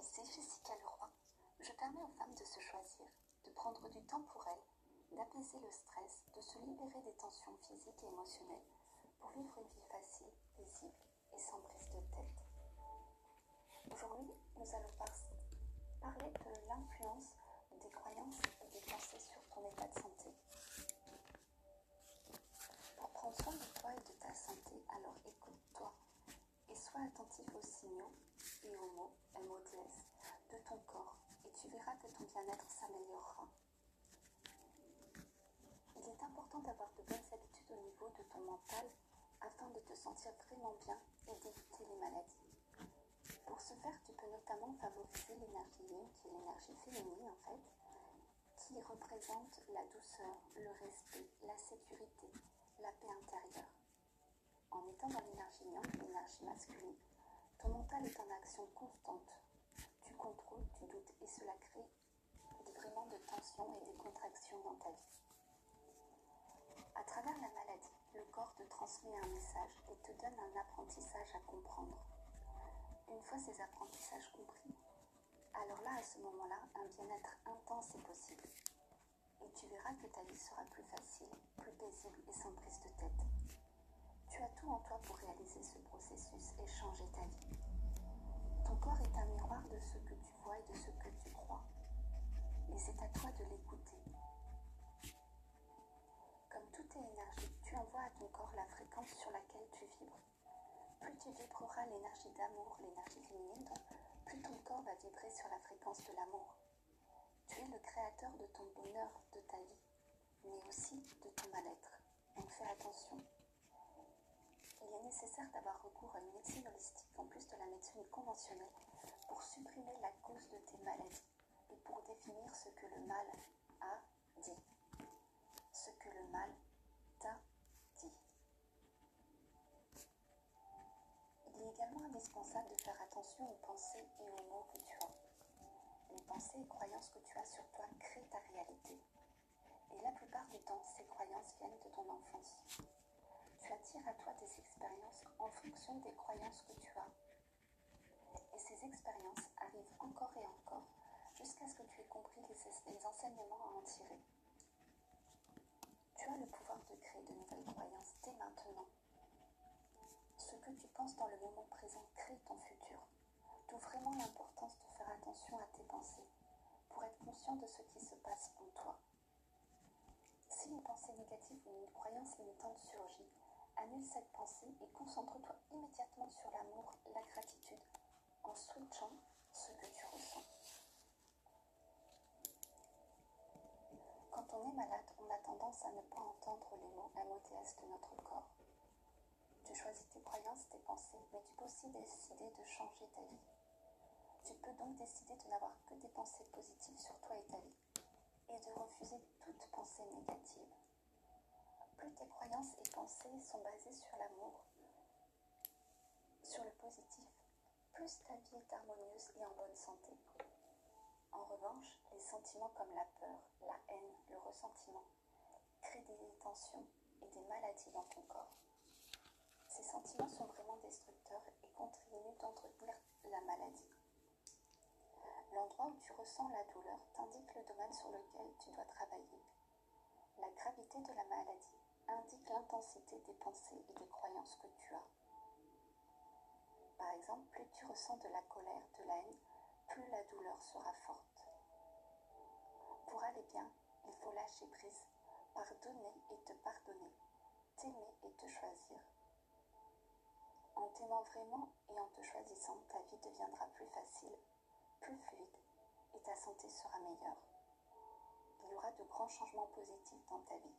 Ici Jessica Leroy. Je permets aux femmes de se choisir, de prendre du temps pour elles, d'apaiser le stress, de se libérer des tensions physiques et émotionnelles pour vivre une vie facile, paisible et sans prise de tête. Aujourd'hui, nous allons parler de l'influence des croyances et des pensées sur ton état de santé. Pour prendre soin de toi et de ta santé, alors écoute-toi et sois attentif aux signaux de ton corps et tu verras que ton bien-être s'améliorera. Il est important d'avoir de bonnes habitudes au niveau de ton mental afin de te sentir vraiment bien et d'éviter les maladies. Pour ce faire, tu peux notamment favoriser l'énergie yin, qui est l'énergie féminine en fait, qui représente la douceur, le respect, la sécurité, la paix intérieure. En étant dans l'énergie yang, l'énergie masculine, ton mental est en action constante. Tu contrôles, tu doutes et cela crée vraiment de tensions et des contractions dans ta vie. À travers la maladie, le corps te transmet un message et te donne un apprentissage à comprendre. Une fois ces apprentissages compris, alors là, à ce moment-là, un bien-être intense est possible. Et tu verras que ta vie sera plus facile, plus paisible et sans prise de tête. Tu as tout en toi pour réaliser ce processus et changer ta vie. Ton corps est un miroir de ce que tu vois et de ce que tu crois. Et c'est à toi de l'écouter. Comme tout est énergie, tu envoies à ton corps la fréquence sur laquelle tu vibres. Plus tu vibreras l'énergie d'amour, l'énergie féminine, plus ton corps va vibrer sur la fréquence de l'amour. Tu es le créateur de ton bonheur, de ta vie, mais aussi de ton mal-être. Il est nécessaire d'avoir recours à une médecine holistique en plus de la médecine conventionnelle pour supprimer la cause de tes maladies et pour définir ce que le mal a dit. Ce que le mal t'a dit. Il est également indispensable de faire attention aux pensées et aux mots que tu as. Les pensées et croyances que tu as sur toi créent ta réalité. Et la plupart du temps, ces croyances viennent de ton enfance. Tu attires à toi des expériences en fonction des croyances que tu as. Et ces expériences arrivent encore et encore jusqu'à ce que tu aies compris les, les enseignements à en tirer. Tu as le pouvoir de créer de nouvelles croyances dès maintenant. Ce que tu penses dans le moment présent crée ton futur. D'où vraiment l'importance de faire attention à tes pensées pour être conscient de ce qui se passe en toi. Si une pensée négative ou une croyance limitante surgit, annule cette pensée et concentre-toi immédiatement sur l'amour, la gratitude, en switchant ce que tu ressens. Quand on est malade, on a tendance à ne pas entendre les mots MOTS de notre corps. Tu choisis tes croyances, tes pensées, mais tu peux aussi décider de changer ta vie. Tu peux donc décider de n'avoir que des pensées positives sur toi et ta vie, et de refuser toute pensée négative. Plus tes croyances et pensées sont basées sur l'amour, sur le positif, plus ta vie est harmonieuse et en bonne santé. En revanche, les sentiments comme la peur, la haine, le ressentiment créent des tensions et des maladies dans ton corps. Ces sentiments sont vraiment destructeurs et contribuent d'entretenir la maladie. L'endroit où tu ressens la douleur t'indique le domaine sur lequel tu dois travailler. La gravité de la maladie indique l'intensité des pensées et des croyances que tu as. Par exemple, plus tu ressens de la colère, de la haine, plus la douleur sera forte. Pour aller bien, il faut lâcher prise, pardonner et te pardonner, t'aimer et te choisir. En t'aimant vraiment et en te choisissant, ta vie deviendra plus facile, plus fluide et ta santé sera meilleure. Il y aura de grands changements positifs dans ta vie.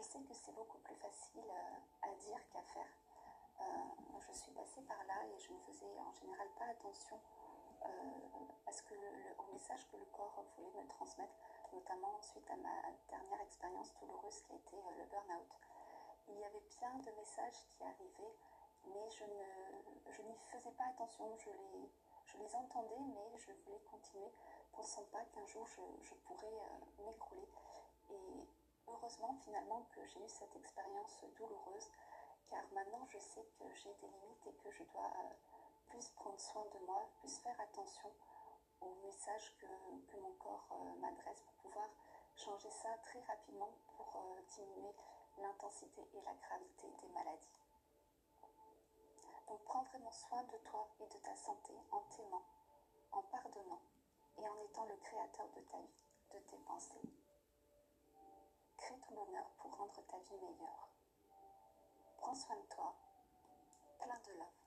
Je sais que c'est beaucoup plus facile à dire qu'à faire. Euh, je suis passée par là et je ne faisais en général pas attention euh, à ce que le, au message que le corps voulait me transmettre, notamment suite à ma dernière expérience douloureuse qui a été euh, le burn-out. Il y avait bien de messages qui arrivaient, mais je, ne, je n'y faisais pas attention. Je les, je les entendais, mais je voulais continuer, pensant pas qu'un jour je, je pourrais m'écrouler. Et finalement que j'ai eu cette expérience douloureuse car maintenant je sais que j'ai des limites et que je dois plus prendre soin de moi, plus faire attention aux messages que, mon corps euh, m'adresse pour pouvoir changer ça très rapidement pour euh, diminuer l'intensité et la gravité des maladies. Donc prends vraiment soin de toi et de ta santé en t'aimant, en pardonnant et en étant le créateur de ta vie, de tes pensées. Crée ton bonheur pour rendre ta vie meilleure. Prends soin de toi, plein de love.